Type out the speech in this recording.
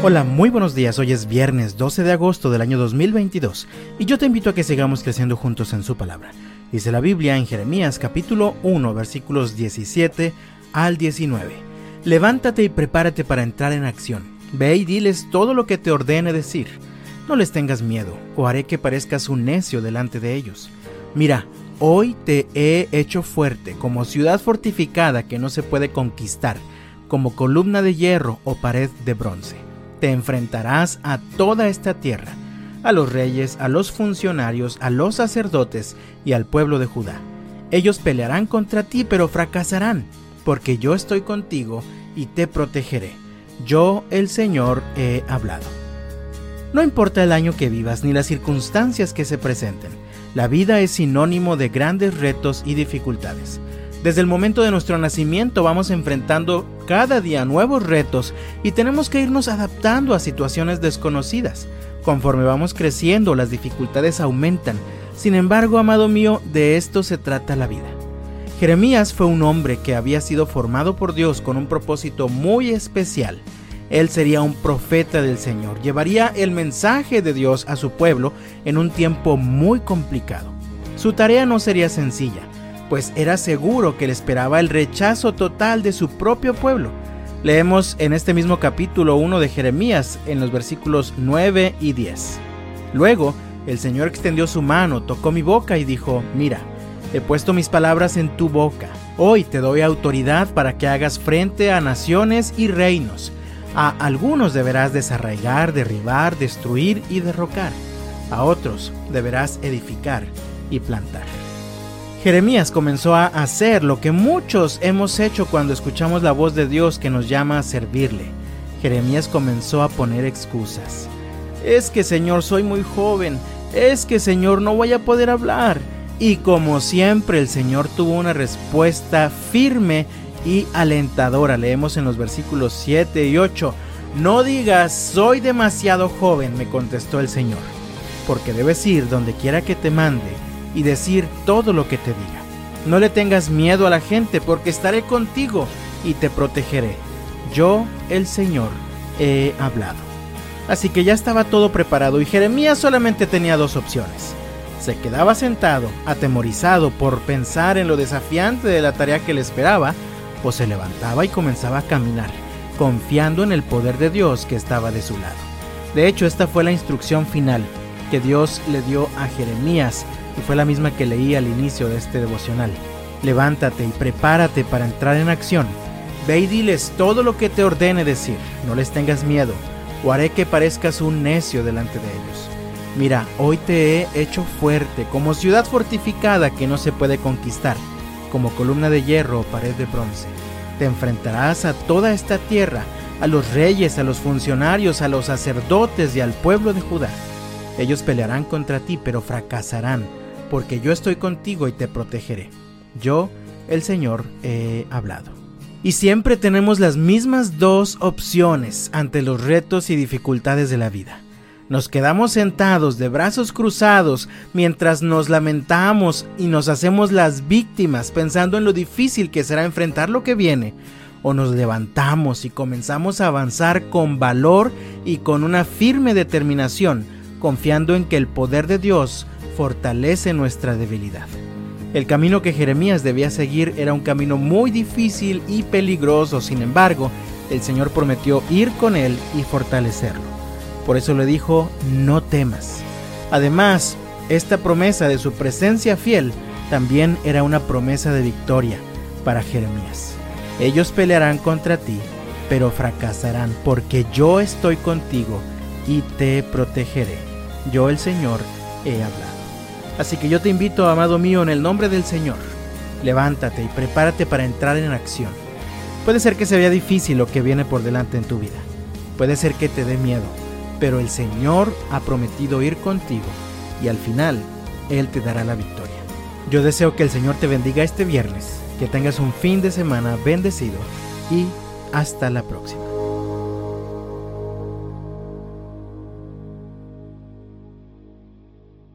Hola, muy buenos días. Hoy es viernes 12 de agosto del año 2022 y yo te invito a que sigamos creciendo juntos en su palabra. Dice la Biblia en Jeremías capítulo 1 versículos 17 al 19. Levántate y prepárate para entrar en acción. Ve y diles todo lo que te ordene decir. No les tengas miedo, o haré que parezcas un necio delante de ellos. Mira, hoy te he hecho fuerte como ciudad fortificada que no se puede conquistar, como columna de hierro o pared de bronce te enfrentarás a toda esta tierra, a los reyes, a los funcionarios, a los sacerdotes y al pueblo de Judá. Ellos pelearán contra ti, pero fracasarán, porque yo estoy contigo y te protegeré. Yo, el Señor, he hablado. No importa el año que vivas ni las circunstancias que se presenten, la vida es sinónimo de grandes retos y dificultades. Desde el momento de nuestro nacimiento vamos enfrentando cada día nuevos retos y tenemos que irnos adaptando a situaciones desconocidas. Conforme vamos creciendo, las dificultades aumentan. Sin embargo, amado mío, de esto se trata la vida. Jeremías fue un hombre que había sido formado por Dios con un propósito muy especial. Él sería un profeta del Señor, llevaría el mensaje de Dios a su pueblo en un tiempo muy complicado. Su tarea no sería sencilla, pues era seguro que le esperaba el rechazo total de su propio pueblo. Leemos en este mismo capítulo 1 de Jeremías, en los versículos 9 y 10. Luego, el Señor extendió su mano, tocó mi boca y dijo, mira, he puesto mis palabras en tu boca. Hoy te doy autoridad para que hagas frente a naciones y reinos. A algunos deberás desarraigar, derribar, destruir y derrocar. A otros deberás edificar y plantar. Jeremías comenzó a hacer lo que muchos hemos hecho cuando escuchamos la voz de Dios que nos llama a servirle. Jeremías comenzó a poner excusas. Es que Señor soy muy joven, es que Señor no voy a poder hablar. Y como siempre el Señor tuvo una respuesta firme y alentadora. Leemos en los versículos 7 y 8. No digas, soy demasiado joven, me contestó el Señor, porque debes ir donde quiera que te mande y decir todo lo que te diga. No le tengas miedo a la gente porque estaré contigo y te protegeré. Yo, el Señor, he hablado. Así que ya estaba todo preparado y Jeremías solamente tenía dos opciones. Se quedaba sentado, atemorizado por pensar en lo desafiante de la tarea que le esperaba, o se levantaba y comenzaba a caminar, confiando en el poder de Dios que estaba de su lado. De hecho, esta fue la instrucción final que Dios le dio a Jeremías y fue la misma que leí al inicio de este devocional. Levántate y prepárate para entrar en acción. Ve y diles todo lo que te ordene decir, no les tengas miedo, o haré que parezcas un necio delante de ellos. Mira, hoy te he hecho fuerte, como ciudad fortificada que no se puede conquistar, como columna de hierro o pared de bronce. Te enfrentarás a toda esta tierra, a los reyes, a los funcionarios, a los sacerdotes y al pueblo de Judá. Ellos pelearán contra ti, pero fracasarán porque yo estoy contigo y te protegeré. Yo, el Señor, he hablado. Y siempre tenemos las mismas dos opciones ante los retos y dificultades de la vida. Nos quedamos sentados de brazos cruzados mientras nos lamentamos y nos hacemos las víctimas pensando en lo difícil que será enfrentar lo que viene. O nos levantamos y comenzamos a avanzar con valor y con una firme determinación, confiando en que el poder de Dios fortalece nuestra debilidad. El camino que Jeremías debía seguir era un camino muy difícil y peligroso, sin embargo, el Señor prometió ir con él y fortalecerlo. Por eso le dijo, no temas. Además, esta promesa de su presencia fiel también era una promesa de victoria para Jeremías. Ellos pelearán contra ti, pero fracasarán porque yo estoy contigo y te protegeré. Yo el Señor he hablado. Así que yo te invito, amado mío, en el nombre del Señor, levántate y prepárate para entrar en acción. Puede ser que se vea difícil lo que viene por delante en tu vida. Puede ser que te dé miedo, pero el Señor ha prometido ir contigo y al final Él te dará la victoria. Yo deseo que el Señor te bendiga este viernes, que tengas un fin de semana bendecido y hasta la próxima.